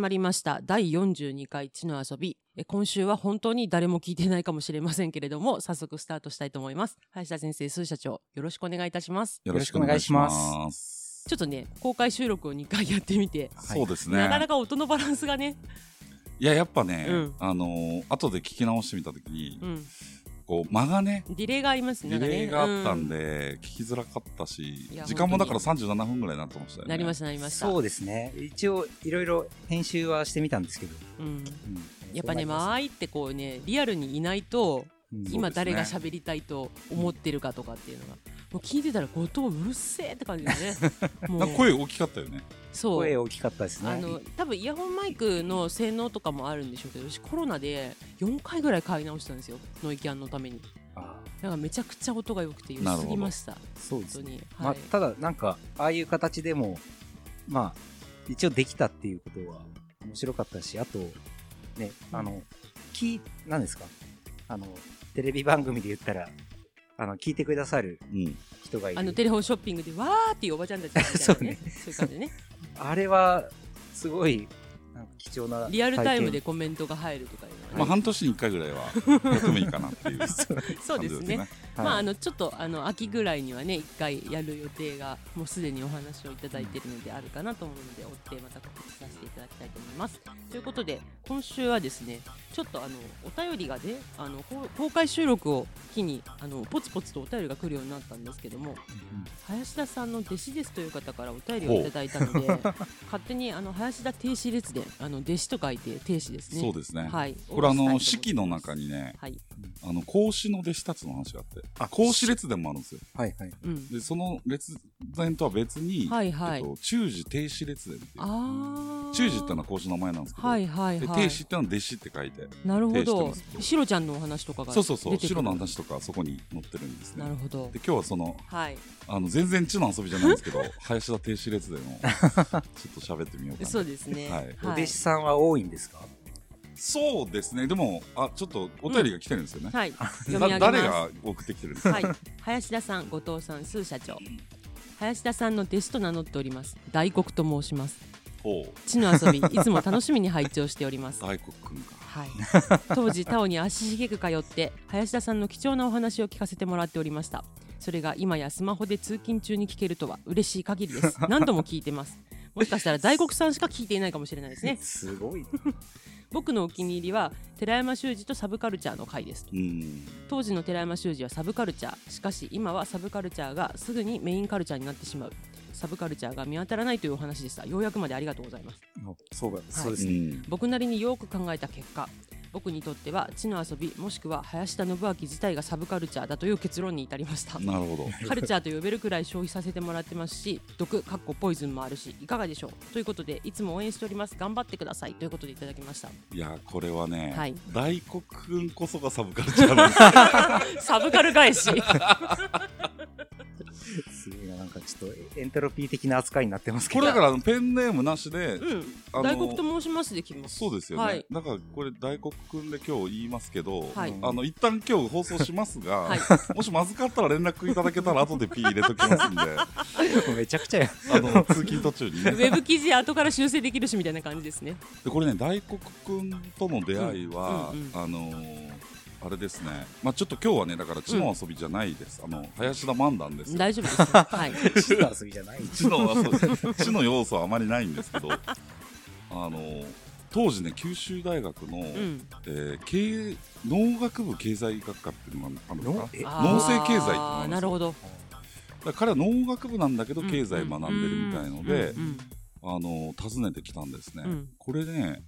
まりました。第42回地の遊び。え今週は本当に誰も聞いてないかもしれませんけれども早速スタートしたいと思います。林田先生スー社長よろしくお願いいたします。よろしくお願いします。ちょっとね公開収録を2回やってみて、そうですね。なかなか音のバランスがね。いや、やっぱね、うん。あのー後で聞き直してみたときに、うんこう、間がね、ディレイがありますね。ディレイがあったんうで、聞きづらかったし時間もだから本37分ぐらいになってましたよね。なりましたなりました。そうですね。一応、いろいろ編集はしてみたんですけど。うん、うん。やっぱね間合いってこうねリアルにいないとうん。今誰が喋りたいと思ってるかとかっていうのがもう聞いてたら後藤うるせえって感じですね。もなんか声大きかったよね。そう。声大きかったですね。あの多分イヤホンマイクの性能とかもあるんでしょうけど私コロナで4回ぐらい買い直したんですよ。ノイキャンのために。あだからめちゃくちゃ音が良くて良すぎました。そうですね。本当に、まあはい、ただ、なんか、ああいう形でも、まあ、一応できたっていうことは面白かったし、あと、ね、あの、き、なんですか？あの、テレビ番組で言ったら、あの、聞いてくださるうん。人がいる。あのテレフォンショッピングでわーっていうおばちゃんたちみたいなね。そういう感じでね。あれは、すごい、なんか貴重なリアルタイムで体コメントが入るとかいうのはね。まあ、半年に1回ぐらいはやってもいいかなっていう感 じそうですね験まあ、あはいのちょっとあの秋ぐらいにはね一回やる予定がもうすでにお話をいただいているのであるかなと思うので追ってまた告知させていただきたいと思います。ということで今週はですねちょっとあのお便りがねあの公開収録を機にあのポツポツとお便りが来るようになったんですけども林田さんの弟子ですという方からお便りをいただいたので勝手にあの林田停止列伝あの弟子と書いて停止ですね。そうですね。はい。これあの、式の中にね、はい。あの、孔子の弟子たちの話があって、あ孔子列伝もあるんですよ。はいはい。うん。で、その列伝とは別に、はいはいえっと、中寺停止列伝っていう。ああ。中寺ってのは孔子の名前なんですけど、はいはいではい。停止ってのは弟子って書いて、なるほどしてます。シロちゃんのお話とかがそうそうそう、出てくる白の話とかそこに載ってるんですね。なるほどで、。今日はその、はい。あの、全然地の遊びじゃないんですけど、林田停止列伝を、ちょっと喋ってみようかな。そうですね。はいお弟子さんは多いんですか？そうですね、でも、あ、ちょっとお便りが来てるんですよね。はい。読みだ上げます。誰が送ってきてるんですか？はい。林田さん、後藤さん、スー社長。林田さんの弟子と名乗っております。大黒と申します。ほう、地の遊び、いつも楽しみに拝聴しております。大黒くんか。はい、当時タオに足しげく通って林田さんの貴重なお話を聞かせてもらっておりましたそれが今やスマホで通勤中に聞けるとは嬉しい限りです何度も聞いてますもしかしたら大黒さんしか聞いていないかもしれないですね すごい。僕のお気に入りは寺山修司とサブカルチャーの回ですうん。当時の寺山修司はサブカルチャーしかし今はサブカルチャーがすぐにメインカルチャーになってしまうサブカルチャーが見当たらないというお話でしたようやくまでありがとうございますそうだ、そうですね。うん。僕なりによく考えた結果僕にとっては地の遊びもしくは林田信明自体がサブカルチャーだという結論に至りました。なるほど。カルチャーと呼べるくらい消費させてもらってますし毒かっこポイズンもあるしいかがでしょう？ということでいつも応援しております。頑張ってください。ということでいただきました。いや、これはね、はい。大黒くんこそがサブカルチャーなんですよ。サブカル返しすごいな、なんかちょっとエントロピー的な扱いになってますけど。これだからあのペンネームなしで、うん大黒と申しますで来ますそうですよね。はいだからこれ大黒くんで今日言いますけど、はいあの一旦今日放送しますが、はいもしまずかったら連絡いただけたら後で P 入れときますんで、めちゃくちゃや。あの通勤途中にね ウ。ェブ記事後から修正できるしみたいな感じですねでこれね大黒くんとの出会いは、うんうんうんあのーあれですね、まあ、ちょっと今日はねだから地の遊びじゃないです、あの林田漫談ですよ。大丈夫です。よ はい。地の遊びじゃない。地の遊び地の要素はあまりないんですけどあのー当時ね九州大学の、うん。えー経営農学部経済学科っていうのがあるのか農政経済っていうのなるほど。だから彼は農学部なんだけど経済学んでるみたいので、うんうんあのー訪ねてきたんですね、うん。これね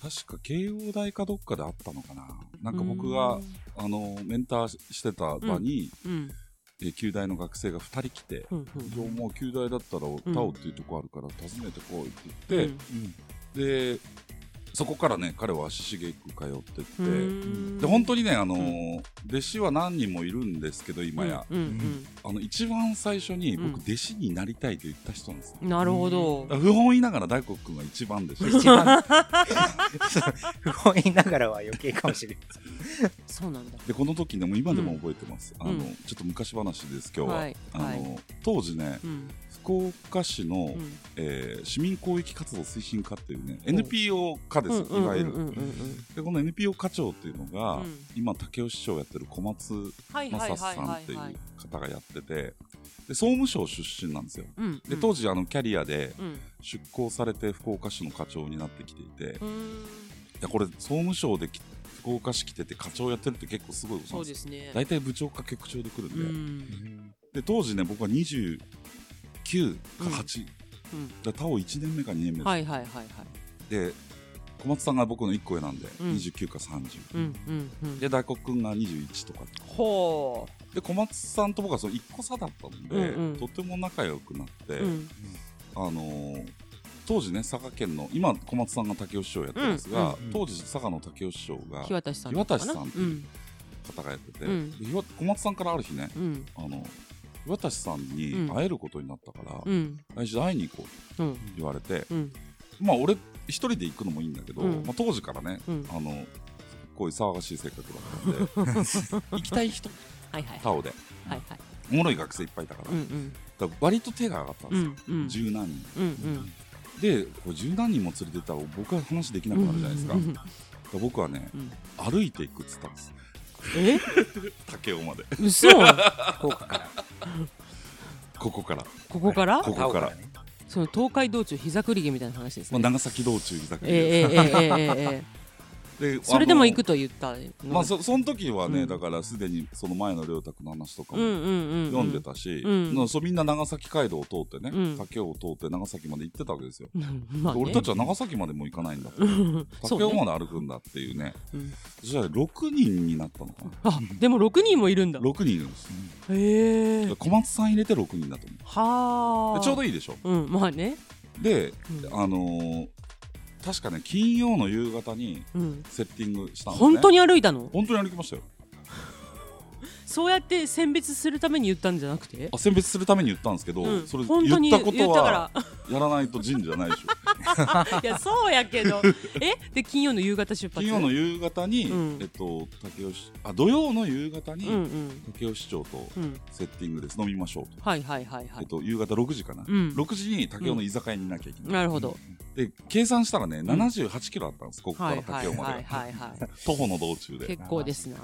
確か慶応大かどっかであったのかな。なんか僕があのメンターしてた場に、うん。えー旧大の学生が2人来てうんうん「じゃあもう旧大だったらん。タオっていうとこあるから訪ねてこい」って言って、でそこからね彼は足しげく通ってって、うん。で本当にね、あのー弟子は何人もいるんですけど今や、うんうんあの一番最初にうん。僕弟子になりたいと言った人なんですよ、うんなるほど。不本意ながら大黒君が一番でした 一番。不本意ながらは余計かもしれない。そうなんだ。でこの時ねもう今でも覚えてます、あのうんちょっと昔話です今日は、はい。あのはい。当時ねうん。福岡市の、うん。えー市民公益活動推進課っていうね NPO 課です、うんいわゆる、でこの NPO 課長っていうのが、うん。今武雄市長をやってる小松正はいさんっていうはいはい方がやっててで総務省出身なんですよ。うんで当時あのキャリアでうん。出向されて福岡市の課長になってきていて、いうん。やこれ総務省でき福岡市来てて課長やってるって結構すごいことそなんでよ。うですすね。大体部長か局長で来るんうで、ん。で当時ね僕は29かうん。8、うん。で他を1年目か2年目です、はいはいはいはい。で小松さんが僕の1個上なんで、うん。29か30、うんうんうん。で大黒君が21とかほで小松さんと僕はその1個差だったので、うんうん。とても仲良くなって、ううん。あのー当時ね佐賀県の今小松さんが武雄市長やってますが、うんうん当時佐賀の武雄市長が日渡さん日渡さんってういうん。方がやってて、うん。小松さんからある日ねうん。あの日渡さんにうん。会えることになったから、うん。来週会いに行こううん。と言われて、うん。まあ俺一人で行くのもいいんだけど、うん。まあ、当時からね、うん。あのこういう騒がしい性格だったんで 行きたい人。はいはいタオで。はいはい。おもろい学生いっぱいいたから,、うんうん。だから割と手が上がったんですよ、うんうん。十何人。うんうん。でこう十何人も連れてったら僕は話できなくなるじゃないですか,、うん。うんだから僕はねうん。歩いていくっつったんです。え？武雄まで。嘘。福岡から。ここから、ここから？ここから、ねその東海道中膝くりげみたいな話ですまあ、ね長崎道中居酒ええ屋ええええええでそれでも行くくと言ったの？まあそその時はね、うん。だからすでにその前の良太君の話とかもうんうんうん読んでたし、うん。なそうみんな長崎街道を通ってね、うん。武雄を通って長崎まで行ってたわけですよ、う んまあね。俺たちは長崎までも行かないんだうん そう武雄ねまで歩くんだっていうね。うんそしたら6人になったのかな？あでも6人もいるんだ。6人いるんですへえで小松さん入れて6人だと思う。はあでちょうどいいでしょ？うんまあね。で、うん。あのー確かね金曜の夕方にうん。セッティングしたんですね。本当に歩いたの？本当に歩きましたよ。そうやって選別するために言ったんじゃなくて？あ選別するために言ったんですけど、うん。それ本当に言ったこと言ったかはら やらないと神社じゃないでしょ。いやそうやけど。え？で金曜の夕方出発？金曜の夕方に、うん。えっと武雄市あ土曜の夕方に、うんうん。武雄市長とうん。セッティングです。飲みましょうと、はいはいはいはい。えっと、夕方6時かな、うん。6時に武雄の居酒屋にいなきゃいけない、なるほどで計算したらね78キロあったんですここからはいはい武雄まで、徒歩の道中で。結構ですな。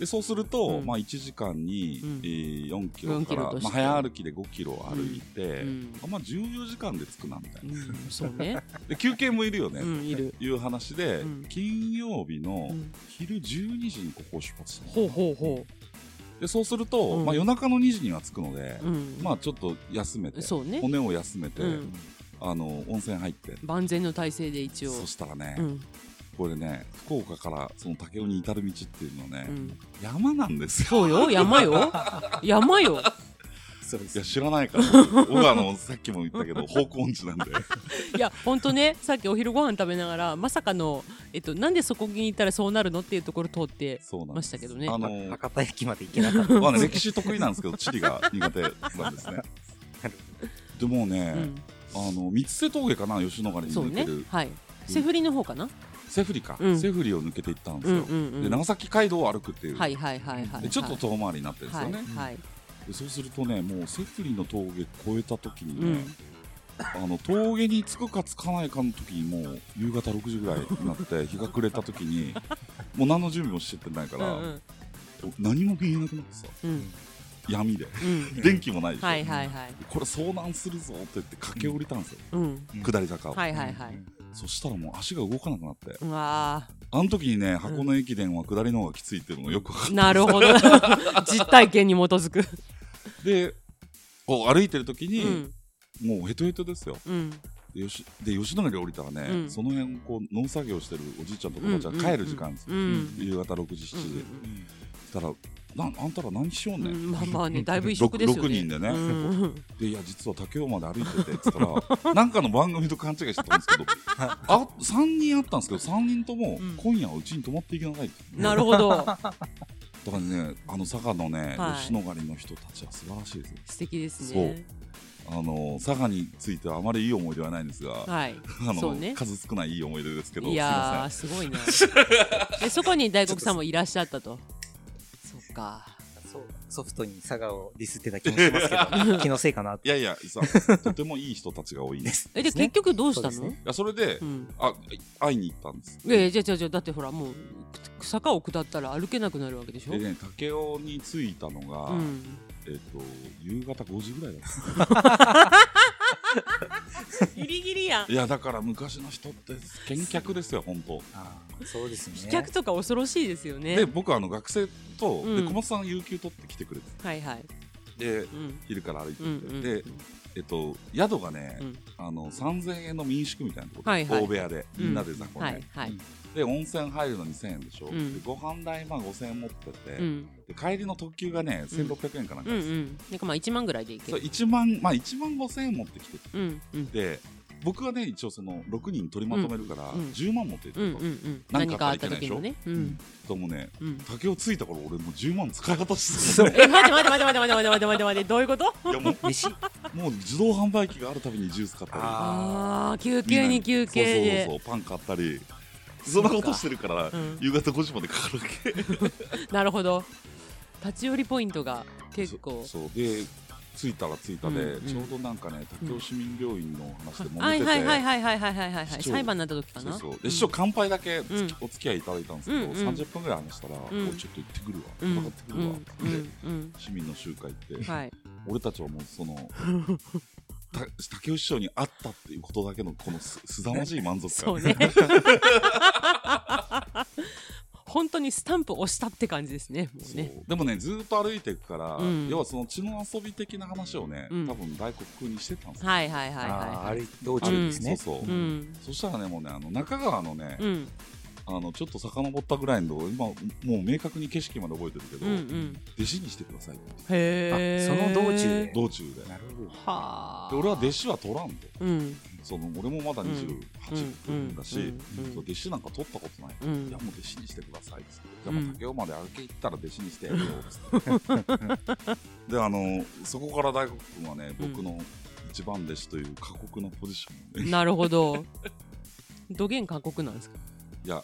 でそうすると、うん。まあ、1時間に、うん。えー4キロ4からまあ、早歩きで5キロ歩いて、うん。あまあ、14時間で着くなみたいな。うんそうね。で休憩もいるよね、うんいる。いう話で、うん。金曜日のうん。昼12時にここを出発したのほうほうほでそうすると、うん。まあ、夜中の2時には着くので、ううん。まあちょっと休めてね。骨を休めて、うんあの温泉入って。万全の体制で一応。そしたらね、うん。これね福岡からその武雄に至る道っていうのはね、うん。山なんですよ。そうよ山よ。山よ。いや知らないから僕はあの さっきも言ったけど方向音痴なんで。いやほんとねさっきお昼ご飯食べながらまさかのえっとなんでそこに行ったらそうなるのっていうところ通ってまそうなんです。したけどね。あの博多駅まで行けなかった。まあね、歴史得意なんですけど地理が苦手なんですね。でもね、うんあの三瀬峠かな吉野ヶ里に抜ける、はい。セフリの方かな。セフリか、うん。セフリを抜けていったんですよ、うんうんうん。で長崎街道を歩くっていう、はいはいはいはいでちょっと遠回りになってるんですはいよね、はいでそうするとねもうセフリの峠越えた時にね、うん。あの峠に着くか着かないかの時にもう夕方6時ぐらいになって 日が暮れた時にもう何の準備もしてないから、うんうん。何も見えなくなってさ。うん闇で。うん。電気もないでしょ、はいはいはい。これ遭難するぞって言って駆け下りたんですよ、うん。下り坂を、はいはいはい。そしたらもう足が動かなくなって。うわあの時にね箱根駅伝は下りの方がきついっていうのがよく分かーなるほど。実体験に基づく。ってこう歩いてる時に、うん。もうヘトヘトですよ。うん。で吉で吉野ヶ里降りたらね、うん。その辺こう農作業してるおじいちゃんとかおばあちゃんが帰る時間ですよ、うん。夕方6時7時。で、そしたらなあんたら何しようね、うんんまあまあね だいぶ異色ですよね。六人でね。うん。でいや実は武雄まで歩いててっつったらなんかの番組と勘違いしてたんですけど あ3人あったんですけど3人ともうん。今夜はうちに泊まっていけなさいってなるほど。だからねあの佐賀のね、はい。吉野ヶ里の人たちは素晴らしいですよ。素敵ですね。あの佐賀についてはあまりいい思い出はないんですが、はい。あのね。数少ないいい思い出ですけどいやーすすごいなでそこに大黒さんもいらっしゃったと。そっか。そうソフトに佐賀をディスってた気もしますけど。気のせいかないやいやさ とてもいい人たちが多いんでですす。えで結局どうしたの？いやそれで、うん。あ会いに行ったんです。いやいやじゃあじゃあじゃあだってほらもう坂を下ったら歩けなくなるわけでしょ？でね武雄に着いたのが、うん。えっ、と夕方5時ぐらいだった。ギリギリやん。いやだから昔の人って見客ですよ本当。あーそうですね。飛脚とか恐ろしいですよね。で僕あの学生と、うん。で小松さん有給取って来てくれて。はいはい。でうん。昼から歩いてて、でえっと宿がね、うん。あの3000円の民宿みたいなところ、はいはい。大部屋でみんなで雑魚いはい。で温泉入るの2000円でしょ、うん。でご飯代まあ5000円持ってて、うん。で帰りの特急がね1600円かなんかです、うんうん。なんかまあ1万ぐらいでいけそうる。1万まあ1万5000円持ってきて。うんうん。で僕はね一応その6人取りまとめるからうんうん。10万持っていうんったと、うんうん。なんかあ何かあった時のね。うん。ともねうん。竹をついた頃俺もう10万使い果たして え待って待って待って待って待って待って待ってどういうこと？たいやもう飯もう自動販売機があるたびにジュース買ったり。ああ休憩に休憩そうそうでそうパン買ったり。そんなことしてるから、うん。夕方5時までかかるわけ。なるほど。立ち寄りポイントが結構。そそう。で着いたら着いたで、うんうん。ちょうどなんかね竹雄市民病院の話で揉はいめてて、はいはいはいはいはいはいはい市長裁判になった時かな？そうそう。うんで師匠乾杯だけお付き合いいただいたんですけど、うんうん。30分ぐらい話したら、んおいちょっと行ってくるわ、うん戦ってくるわ、うんでうん。市民の集会って、うんはい。俺たちはもうそのた竹雄師匠に会ったっていうことだけのこのすすざまじい満足感。そうね 本当にスタンプ押したって感じですねもうそう。ねでもねずーっと歩いていくから、うん。要はその血の遊び的な話をね、うん。多分大黒風にしてたんですよ、はいはいはいあはい。道中ですね。そうそう、うん。そしたらねもうねあの中川のね、うん。あのちょっと遡ったぐらいの今もう明確に景色まで覚えてるけど、うんうん。弟子にしてくださいってへえあその道中で。道中で。なるほど。はあ。で俺は弟子は取らんと。うんその俺もまだ28分だし、弟子なんか取ったことない、うん。いやもう弟子にしてください。っつって、うんじゃあもう竹雄まで歩け行ったら弟子にしてやるよっつって。であのそこから大黒君はね僕の一番弟子という過酷なポジションをね、なるほど。どげん過酷なんですか？いや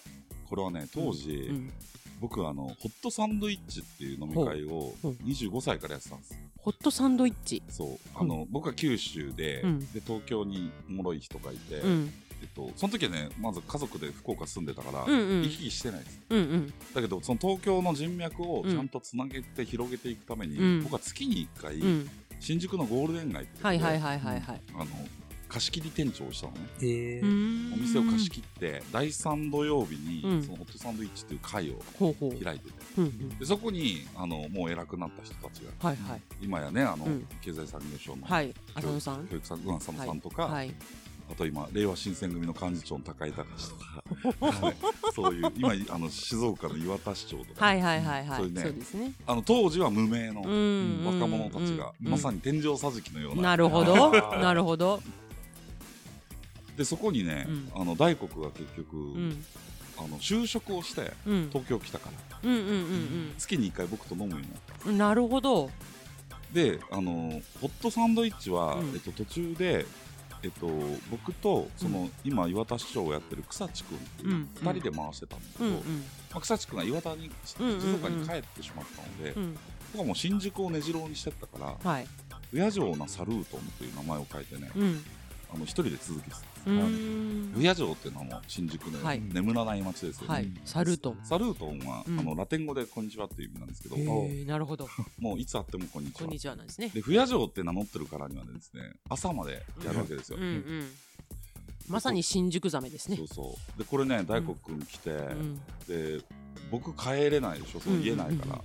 これはね当時、うん。僕あのホットサンドイッチっていう飲み会をほう。25歳からやってたんですホットサンドイッチ。そう。あの、僕は九州で,、うん。で東京におもろい人がいて、うん。えっと、その時はねまず家族で福岡住んでたから、うんうん。行き来してないです。うんうん。だけどその東京の人脈をちゃんとつなげて広げていくために、うん。僕は月に1回、うん。新宿のゴールデン街ってはいはいはいはいはい。あの貸し切り店長をしたのね。えうーん。お店を貸し切って第3土曜日に、うん。そのホットサンドイッチっていう会を開いてて。うんうん。でそこにあのもう偉くなった人たちが。はいはい。今やねあの、うん。経済産業省のはい。浅野さん。教育さんうん浅野さんとか、はい。あと今令和新選組の幹事長の高井隆とか、はい。そういう今あの静岡の岩田市長とか、はいはいはいはい。そういうねそうですね。あの当時は無名のうん。若者たちが、うん。まさに天井桟敷のような。なるほど。なるほどでそこにね、うん。あの大黒が結局、うん。あの就職をしてうん。東京来たから。月に1回僕と飲むようになった。うんなるほど。であのホットサンドイッチは、うん。えっと、途中で、えっと、僕とその、今岩田市長をやってる草地君っていううん。2人で回してたんだけど、まあ、草地君が岩田に静岡に帰ってしまったので、うん。僕はもう新宿を根城にしてったからはい「不夜城なサルートン」という名前を書いてねうんあの一人で続けてたん。不夜城っていうのはもう新宿のはい。眠らない街ですよね、はい。サルトン。サルートンは、うん。あのラテン語でこんにちはっていう意味なんですけど、なるほど。もういつ会ってもこんにちは。こんにちはなんですね。で不夜城って名乗ってるからにはですね朝までやるわけですよ、まさに新宿ザメですね。そうそう。でこれね大黒君来て、うん。で僕帰れないでしょその家ないから、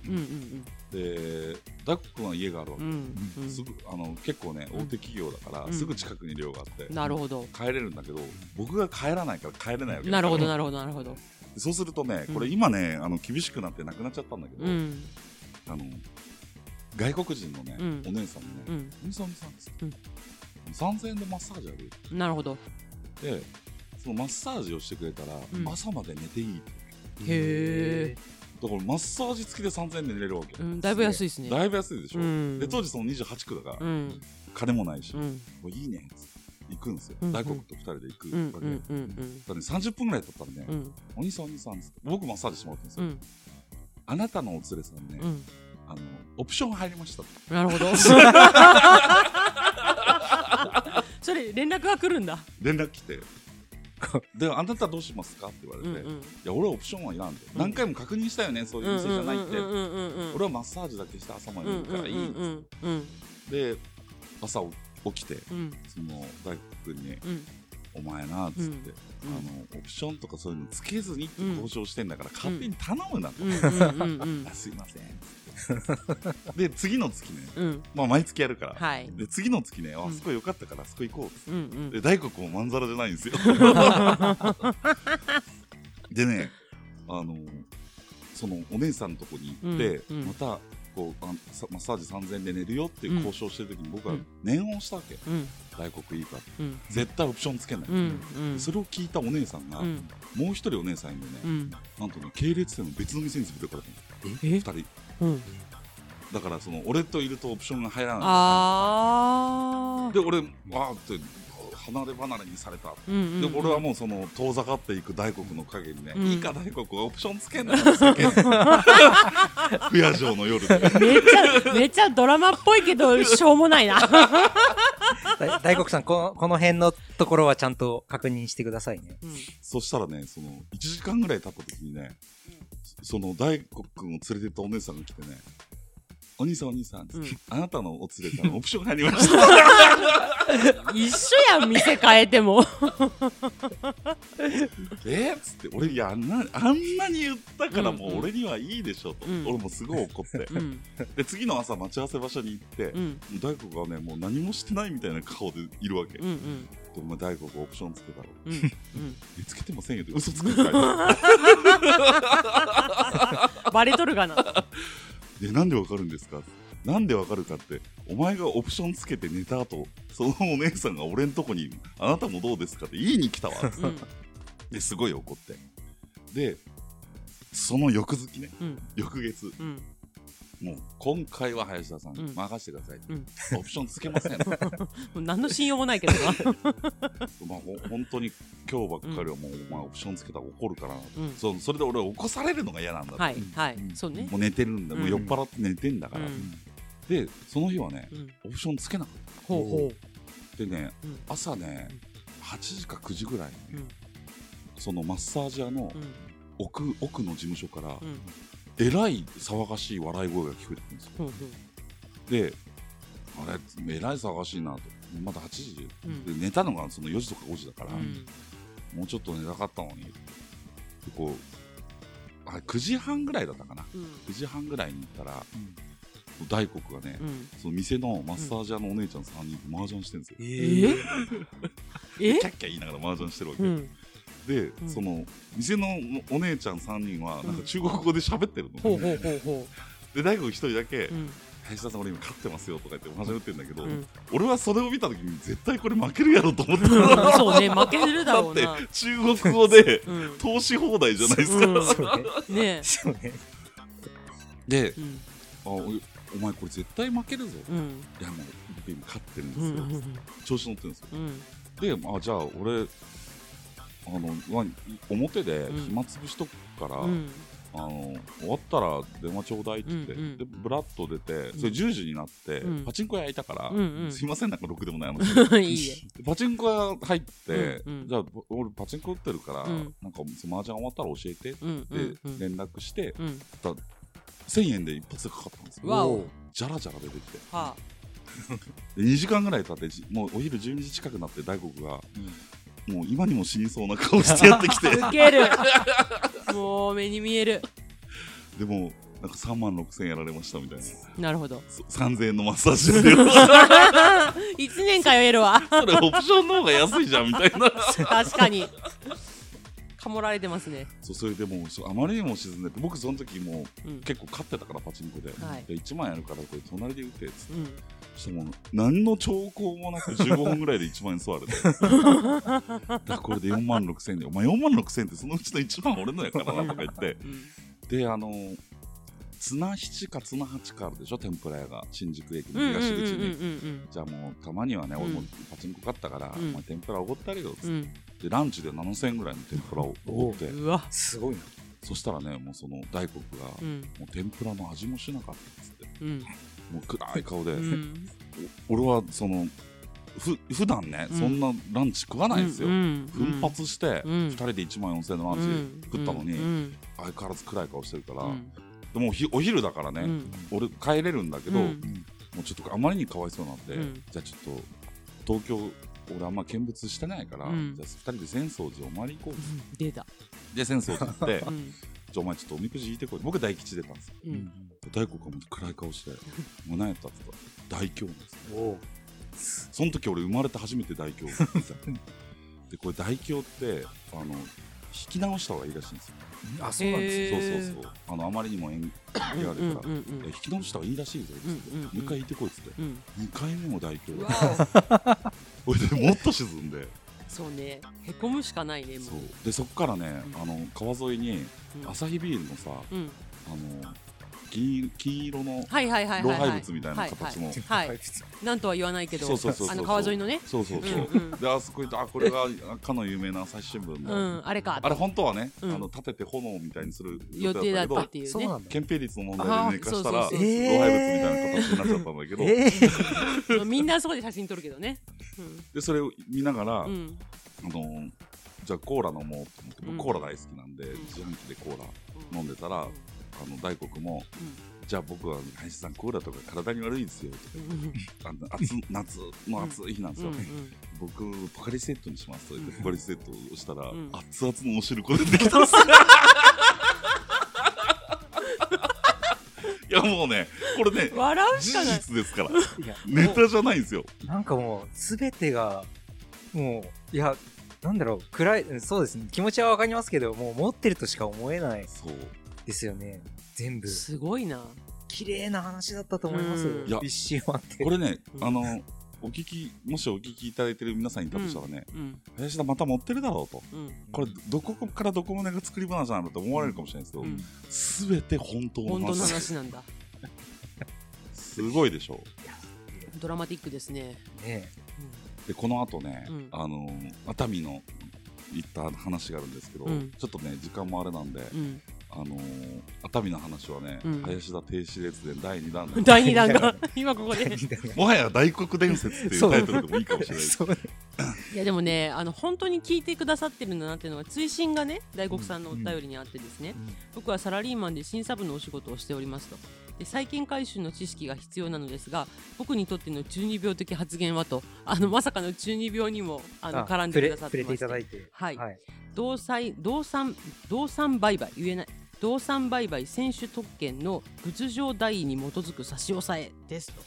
で大黒君は家があるわけ、うんうんうん。すぐあの結構ねうん。大手企業だから、うん。すぐ近くに寮があって、なるほど。帰れるんだけど僕が帰らないから帰れないわけ。なるほどななるほどなるほど。そうするとねうん。これ今ねあの厳しくなってなくなっちゃったんだけど、うん。あの外国人のね、うん。お姉さんにねう、ん。お兄さんお兄さんです、うん。3000円でマッサージあるなるほど。でそのマッサージをしてくれたら、うん。朝まで寝ていいってへえだからマッサージ付きで3000円で寝れるわけ、うん、だいぶ安いですね。だいぶ安いでしょ、うんで当時その28区だから、うん。金もないし、うん。もういいねっつって行くんですよ、うんうん大黒と2人で行くうん。わけ、うん。うん。ね、30分ぐらい経ったらね、うん。お兄さんお兄さんっつって僕マッサージしてもらってるんですよ、うん。あなたのお連れさんね、うん。あのオプション入りましたとなるほど。それ連絡が来るんだ。連絡来てであなたどうしますか？って言われて、いうんうん。や俺はオプションはいらんと、うん。何回も確認したよね？そういう店じゃないって、俺はマッサージだけして朝までうん寝るからいいで朝起きてうん。その大工君にうん「お前な」っつって、うん。あのオプションとかそういうのつけずにって交渉してんだから、勝手に頼むなと、すいませんで次の月ね、うん。まあ、毎月やるから、はい。で次の月ねあうん。そこよかったからあそこ行こう。うんうん。で大黒もまんざらじゃないんですよ。でねあのそのお姉さんのとこに行って、うんうん。またこうマッサージ3000円で寝るよっていう交渉してる時に僕はうん。念をしたわけ、うん。大黒いいかってうん。絶対オプションつけない、うんうん。それを聞いたお姉さんが、うん。もう一人お姉さんいるね、うん。なんとね系列店の別の店に連れてかれたの。え？2人うん。だからその俺といるとオプションが入らない。あで俺わーって離れ離れにされた。ーうんうん。で俺はもうその遠ざかっていく大黒の陰にね、うん。いいか大黒オプションつけんなよ 不夜城の夜で。めっちゃめっちゃドラマっぽいけどしょうもないな大大黒さんこの、この辺のところはちゃんと確認してくださいね。うん。そしたらねその1時間ぐらい経った時にねその大黒君を連れてったお姉さんが来てねお兄さんお兄さん、うん。あなたのお連れさんオプション入りました 一緒やん店変えても。え？っつって俺いやあんなあんなに言ったからうんもう俺にはいいでしょと、うん。俺もすごい怒って。うん。で次の朝待ち合わせ場所に行って、うん。大黒がねもう何もしてないみたいな顔でいるわけ、うんうん。で大黒オプションつけたろ。うんうん。えつけてませんよって嘘つくって書いてあ バレとるがな。るでなんでわかるんですかなんでわかるかってお前がオプションつけて寝た後そのお姉さんが俺んとこに「あなたもどうですか?」って言いに来たわ。うん。ですごい怒って。でその翌月ねうん。翌月うん。もう今回は林田さん、うん。任せてください、うん。オプションつけません。もう何の信用もないけどな。まあ、ほ本当に今日ばっかりはもう、お前オプションつけたら怒るから。な、うん。そうそれで俺は起こされるのが嫌なんだはいはい。うん。そうね。もう寝てるんだ、もううん酔っ払って寝てんだから、うんでその日はねうん。オプションつけなかっほうほたでね、うん。朝ね8時か9時ぐらいにね、うん。そのマッサージ屋の奥,、奥の事務所から、うん。えらい騒がしい笑い声が聞こえてくるんですよ。であれえらい騒がしいなと。まだ8時、うん。で寝たのがその4時とか5時だから、うん。もうちょっと寝たかったのにでこうあれ9時半ぐらいだったかな。うん。9時半ぐらいに行ったら、大黒がね、うん。その店のマッサージ屋のお姉ちゃん3人と麻雀してるんですよ、ええ？キャッキャ言いながら麻雀してるわけ、うん。で、うん。その店のお姉ちゃん3人はなんか中国語で喋ってるの、ほうほうほうほで大黒1人だけううん「林田さん俺今勝ってますよ」とか言って麻雀打ってるんだけど、うん。俺はそれを見た時に絶対これ負けるやろと思ってた。そうね負けるだろうな。だって中国語でうん。投資放題じゃないですか、うん。そうね。ねそうね。でうん。あお前これ絶対負けるぞ、いうん。やもう僕今勝ってるんですよ、調子乗ってるんですよ。うん。であじゃあ俺あのまあ表でうん。暇つぶしとくから、うん。あの終わったら電話ちょうだいって言って、うんうん。でブラッと出てそれ10時になって、うん。パチンコ屋いたから、うんうん。すいませんなんかろくでもない話。いいパチンコ屋入って、うんうん。じゃあ俺パチンコ打ってるから、うん。なんか麻雀終わったら教えてって連絡して、うん1000円で一発でかかったんですよ。わお。じゃらじゃら出てきて。はで2時間ぐらい経ってじもうお昼12時近くなって大黒が、もう今にも死にそうな顔してやってきて。あウケる。もう目に見える。でもなんか3万6000円やられましたみたいな。なるほど。そ3000円のマッサージですよ1年通えるわ。それオプションの方が安いじゃんみたいな。確かにかもられてますね。そうそれでもうそうあまりにも沈んでて僕その時もううん。結構勝ってたからパチンコで,、はい。で1万やるからこれ隣で打てっつって。うん。そしたらもう何の兆候もなく15分ぐらいで1万円吸われてだからこれで4万6000円でお前4万6000円ってそのうちの1万俺のやからなとか言って。うん。であの綱七か綱八かあるでしょ？天ぷら屋が新宿駅の東口に、うん。じゃあもうたまにはね、俺もうんパチンコ買ったから、うん。お前天ぷらおごってあげよ。うっつって、うん。でランチで7000円ぐらいの天ぷらをおごって。うん。うわ。すごいな。そしたらねもうその大黒が、うん。もう天ぷらの味もしなかったっつって。うん。もう暗い顔で、うん。お俺はそのふ普段ね、うん。そんなランチ食わないんですよ、うん奮発して、うん。2人で1万4000円のランチ食ったのに、うん。相変わらず暗い顔してるから、うん。でもうひお昼だからね、うん。俺帰れるんだけど、うん。もうちょっとあまりにかわいそうになって、うん。じゃあちょっと東京俺あんま見物してないから、うん。じゃあ2人で浅草寺お参り行こう。出た。で浅草寺行ってうん。じゃあお前ちょっとおみくじ引いてこい。僕大吉出たんですよ。うん。大黒がもう暗い顔して「もう何やった?」って言ったら大凶なんですよ。おお。その時俺生まれて初めて大凶でこれ大凶ってあの引き直した方がいいらしいんですよ、あ、そうなんですね。そうそうそう。あのあまりにも縁起があるから、引き直した方がいいらしいぞっつっ回引いてこいっつって。うん。2回目も大凶うでわ これでもっと沈んで。そうね。へこむしかないねもそう。でそっからね、うん。あの川沿いにうん。アサヒビールのさ、うん。あの金金色のはいはいはいはいはい。老廃物みたいな形の、はいはい。なんとは言わないけど。あの川沿いのね。そうそうそう、う。んうんであそこ行ってあこれがかの有名な朝日新聞うの、ん。あれか。あれ本当はね、うん。あの立てて炎みたいにする予定だったっていうね。憲兵率の問題で寝かしたら老廃物みたいな形になっちゃったんだけど、ええ。みんなそこで写真撮るけどね。でそれを見ながら、あのじゃあコーラ飲もうと思って僕うん。コーラ大好きなんで、ん。自販機でコーラ飲んでたら、あの大黒もうじゃあ僕は林さんコーラとか体に悪いですよ。とかあの暑夏の暑い日なんですよ、うん。うん僕ポカリセットにしますと言ってうん。ポカリセットをしたら、うん。熱々のお汁粉出てきたんです。よ いやもうねこれね笑うし事かない。実ですから。ネタじゃないんですよ。なんかもう、すべてが、もう、いや、なんだろう、暗い、うんそうですね。気持ちはわかりますけど、もう持ってるとしか思えない。そうですよね。全部。すごいな。綺麗な話だったと思います。うん。いや。一周回って。これね、うん。あのお聞きもしお聞きいただいてる皆さんにいたとしたらね、うん。林田また持ってるだろうと。うん。これどこからどこまでが作り話なんだと思われるかもしれないですけど、うん。すべて本当の本当の話話なんだ。すごいでしょドラマティックですね。ねでこの後ね、うん。あの熱海の行った話があるんですけど、うん。ちょっとね時間もあれなんで、うんあの熱海の話はね、うん。林田停止列伝第2弾 第二弾が 今ここで。もはや大黒伝説っていうタイトルでもいいかもしれないです。いやでもねあの本当に聞いてくださってるんだなっていうのが追伸がね大黒さんのお便りにあってですね、僕はサラリーマンで審査部のお仕事をしておりますと。で債権回収の知識が必要なのですが僕にとっての中二病的発言はとあのまさかの中二病にもあの絡んでくださってまして。いて。はい。はい。動産動産動産売買言えない動産売買選手特権の仏上代位に基づく差し押さえですと。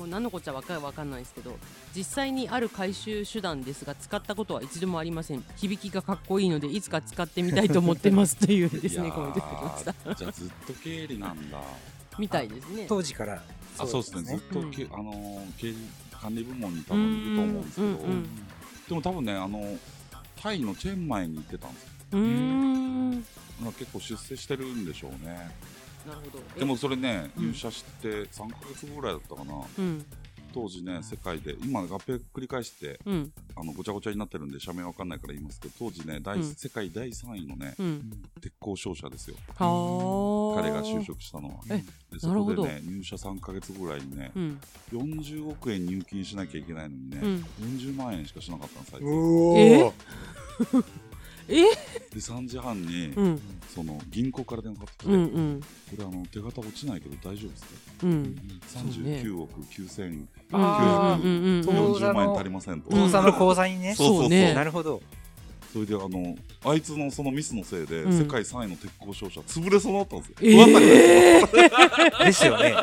もう何のこっちゃわかわかんないですけど実際にある回収手段ですが使ったことは一度もありません。響きがかっこいいのでいつか使ってみたいと思ってますというですねコメントきました。じゃあずっと経理なんだ。みたいですね。当時から。あそうですね。ずっとけ、うん。あのー経理管理部門に多分いると思うんですけど、うんうんうん。でも多分ねあのタイのチェンマイに行ってたんですようーん。結構出世してるんでしょうね。ほど。え？でもそれねうん。入社して3ヶ月後ぐらいだったかな。うん。当時ね世界で。今合併繰り返してうん。あのごちゃごちゃになってるんで社名わかんないから言いますけど当時ね第、うん。世界第3位のねうん。鉄鋼商社ですよ。はあ。彼が就職したのはえでそなるほど。こでね入社3ヶ月ぐらいにねうん。40億円入金しなきゃいけないのにね、うん。40万円しかしなかったんですあいつおえお。え で3時半に、うん。その銀行から電話かかってきて、うんうん。これあの手形落ちないけど大丈夫ですか？うん。39億9000あーうんうんうんうん。当座40万円の足りませんと、父さんの口座にね。そうそうそう。ね。なるほど。それであのあいつのそのミスのせいで、うん。世界3位の鉄鋼商社潰れそうになったんですよ、えー、ですよね。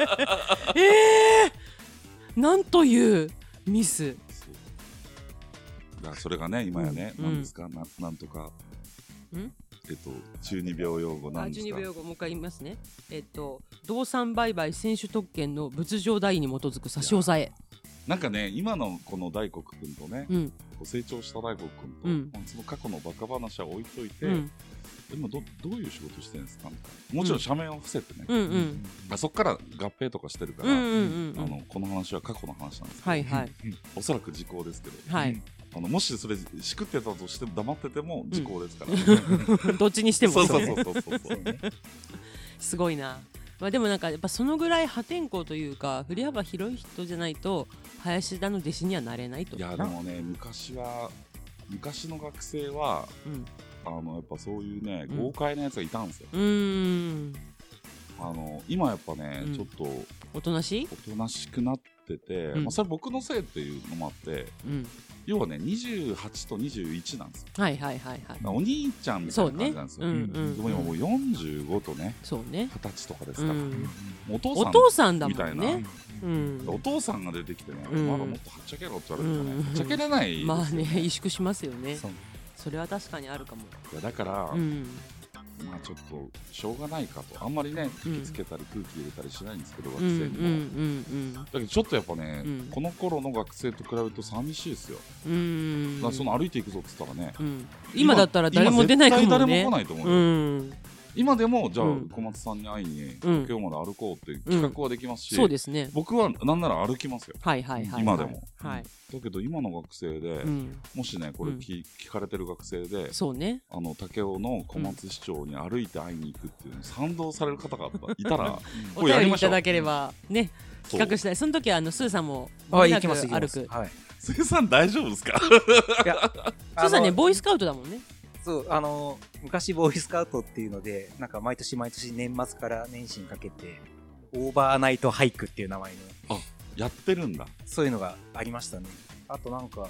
えー、なんというミス。だそれがね今やね、うん。なんですか？ななんとか。ん？えっと中二病用語なあ、んですか？12秒後もう一回言いますね。えっと動産売買選手特権の仏上代位に基づく差し押さえ。なんかね今のこの大黒君とね、うん。成長した大黒君と、うん。まあその過去のバカ話は置いといて、うん。今どどういう仕事してるんですか？もちろん社名を伏せてね、うん。うんあそこから合併とかしてるから、うんうんうんうん。あのこの話は過去の話なんですけど、はいはい。おそらく時効ですけど、はいあのもしそれしくってたとしても黙ってても時効ですから、どっちにしても。そうそうねそう。そうすごいな。まあでもなんかやっぱそのぐらい破天荒というか振り幅広い人じゃないと林田の弟子にはなれないと。いやでもね昔は昔の学生はうん。あのやっぱそういうねうん。豪快なやつがいたんですよ、うーん。あの今やっぱね、うん。ちょっとおとなしい？おとなしくなってて、うん。まあ、それ僕のせいっていうのもあってうん。要はね28と21なんですよ。はいはいはいはい。お兄ちゃんみたいな感じなんですよ、うんうんでも今もう45とねそうね。20歳とかですから、うん。お父さんみたいな、んねうん。お父さんが出てきてね、うん。まだもっとはっちゃけろって言われるとね、うん。はっちゃけれないまあね萎縮しますよね。それは確かにあるかも。いやだから、うんまあちょっとしょうがないかと。あんまりねうん。吹きつけたり空気入れたりしないんですけど、学うん。うん生にも、うんだけどちょっとやっぱね、うん。この頃の学生と比べると寂しいですよ、うん。うんだからその歩いていくぞっつったらね、うん。今だったら誰も出ないかも今絶対誰ねも来ないと思ううよ、ん今でもじゃあ、うん。小松さんに会いにうん。今日まで歩こうって企画はできますし、そうですね。僕はなんなら歩きますよ。はいはいはいはい。今でも。はい。だけど今の学生で、うん。もしねこれ聞,、聞かれてる学生でそうね。あの武雄の小松市長に歩いて会いに行くっていうのに賛同される方がいたら お便りいただければね企画したい。その時はあのスーさんも行きます、行きま歩く。す。はい。スーさん大丈夫ですか？いや、スーさんねボーイスカウトだもんねそう、あの、昔ボーイスカウトっていうので、なんか毎年毎年年末から年始にかけて、オーバーナイトハイクっていう名前の、やってるんだそういうのがありましたね。あとなんか、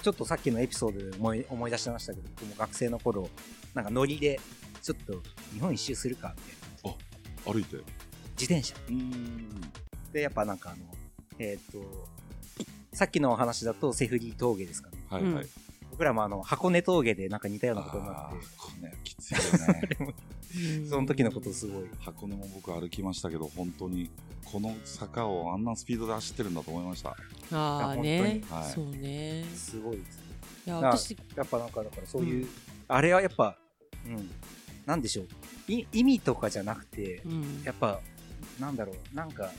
ちょっとさっきのエピソードで思い思い出しましたけど、僕も学生の頃、なんかノリで、ちょっと日本一周するか、みたいな。歩いてう自転車。ーんで、やっぱなんかあの、えっ、と、さっきのお話だとセフリ峠ですかね。はいはい、うん僕らもあの、箱根峠でなんか似たようなことになって。あー、これねきついよね。その時のことすごい。箱根も僕歩きましたけど本当にこの坂をあんなスピードで走ってるんだと思いました。ああいねはい。そうね。すごいです。いやな私やっぱなんか、だからそういう、あれはやっぱ、うん、なんでしょう。い意味とかじゃなくて、うん。やっぱ、なんだろう、なんか、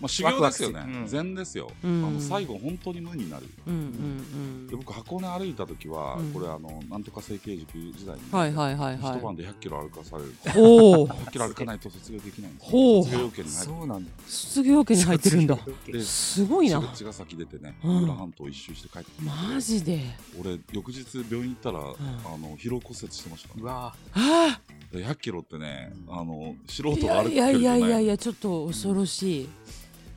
まあ修行ですよね。ワ禅ですよ、うん。あの最後本当に無になる。うんうんで僕箱根歩いた時は、うん。これあのなんとか整形塾時代に、はいはいはいはい。一晩で100キロ歩かされる。おお100キロ歩かないと卒業できないんですよ。ほう。卒業要件に入ってそうなんだ。卒業家に入ってるんだ。ですごいな。茅ヶ崎出てねうん。三浦半島一周して帰ってきて。マジで。俺翌日病院行ったら、あの疲労骨折してましたから。うわあで100キロってね、うんあの素人が歩くやい。やいやいやいややちょっと恐ろしい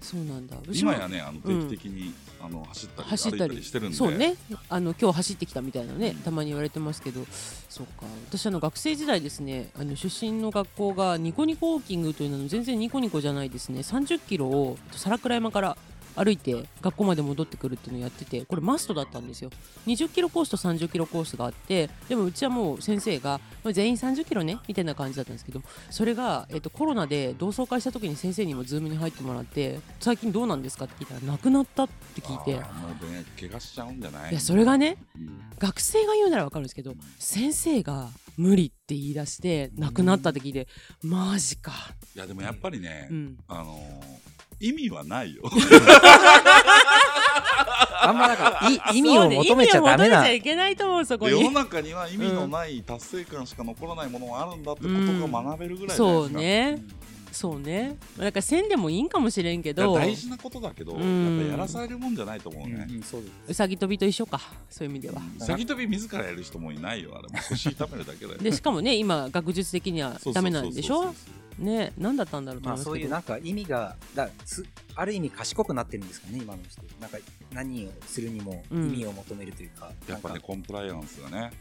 そうなんだ。今やねあの定期的に、あの走ったり走ったり。してるんで。そうね。あの今日走ってきたみたいなねたまに言われてますけど。そうか。私あの学生時代ですねあの出身の学校がニコニコウォーキングというのは全然ニコニコじゃないですね。30キロを皿倉山から歩いて学校まで戻ってくるっていうのをやっててこれマストだったんですよ。20キロコースと30キロコースがあってでもうちはもう先生がまあ全員30キロねみたいな感じだったんですけどそれが、えっとコロナで同窓会した時に先生にもズームに入ってもらって最近どうなんですかって聞いたらなくなったって聞いて。もうね怪我しちゃうんじゃない？いやそれがねうん。学生が言うならわかるんですけど先生が無理って言い出して亡くなったって聞いてマジか、いやでもやっぱりね、うん、あのー意味はないよ。あんまなんか、い意味を求めちゃダメな。意味を求めちゃ。いけないと思うそこで世のに中には意味のない達成感しか残らないものがあるんだってことが学べるぐらいそうね。そうね。なんかせんでもいいんかもしれんけど。大事なことだけど、うん。やっぱやらされるもんじゃないと思ううんね、うんそうです。うさぎ跳びと一緒か。そういう意味では。うさぎ跳び自らやる人もいないよあれも腰痛めるだけだよ。でしかもね今学術的にはそうそうそうそうダメなんでしょね何だったんだろうとまあ思いますけど、そういうなんか意味が、だつある意味賢くなってるんですかね、今の人。なんか何をするにも意うん。味を求めるというか。やっぱねコンプライアンスがね。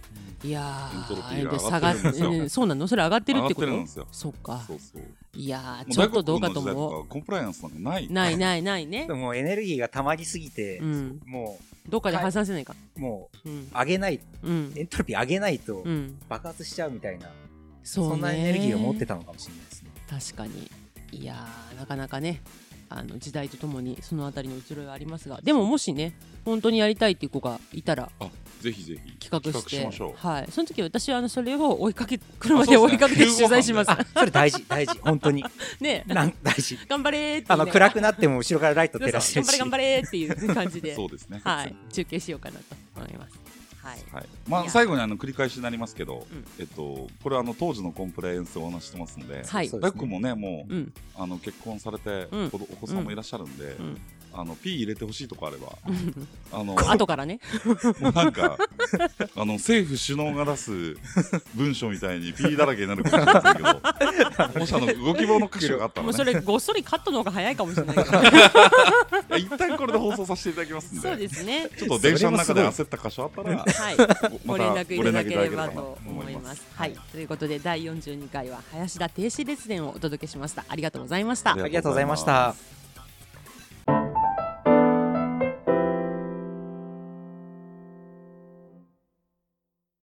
いやエントロピーーが下がっ上がってるんですよ。うんそうなの？それ上がってるってこと？上がってるんですよ。そっか。そうそう。いやちょっとどうかと思かコンプライアンスなんかない。うないないないね。でもエネルギーが溜まりすぎて、うん。もどっかで破産せないか、う、もう、うん。上げない、うん。エントロピー上げないとうん。爆発しちゃうみたいな、そうねそんなエネルギーを持ってたのかもしれないです。ね。確かに。いやーなかなかねあの時代とともにそのあたりの移ろいはありますがでももしね本当にやりたいっていう子がいたらあぜひぜひ。企画してましょう。はい、その時私はあのそれを追いかけ車で追いかけて 取材します。あそれ大事大事本当に。ね。なん大事。頑張れーってあの暗くなっても後ろからライト照らしてるし。頑張れ頑張れーっていう感じで。そうですね。はい。中継しようかなと思います。はい。はい、まあ最後にあの繰り返しになりますけど、うん。えっとこれはあの当時のコンプライアンスをお話ししてますので、はい。大工もねもう、うん。あの結婚されて、うん。子お子さんもいらっしゃるんで、うんあの P 入れてほしいとこあれば、うん。あの後からね。もうなんかあの政府首脳が出す文書みたいに P だらけになるかもしれませんけど、もしあのご希望の箇所があったらね、もうそれごっそりカットの方が早いかもしれない けど。一旦これで放送させていただきますんで、そうですね。ちょっと電車の中で焦った箇所あったら、はい。ごご連絡いただければと思います。ははいい。ということで第42回は林田停止列伝をお届けしました。ありがとうございました。ありがとうございました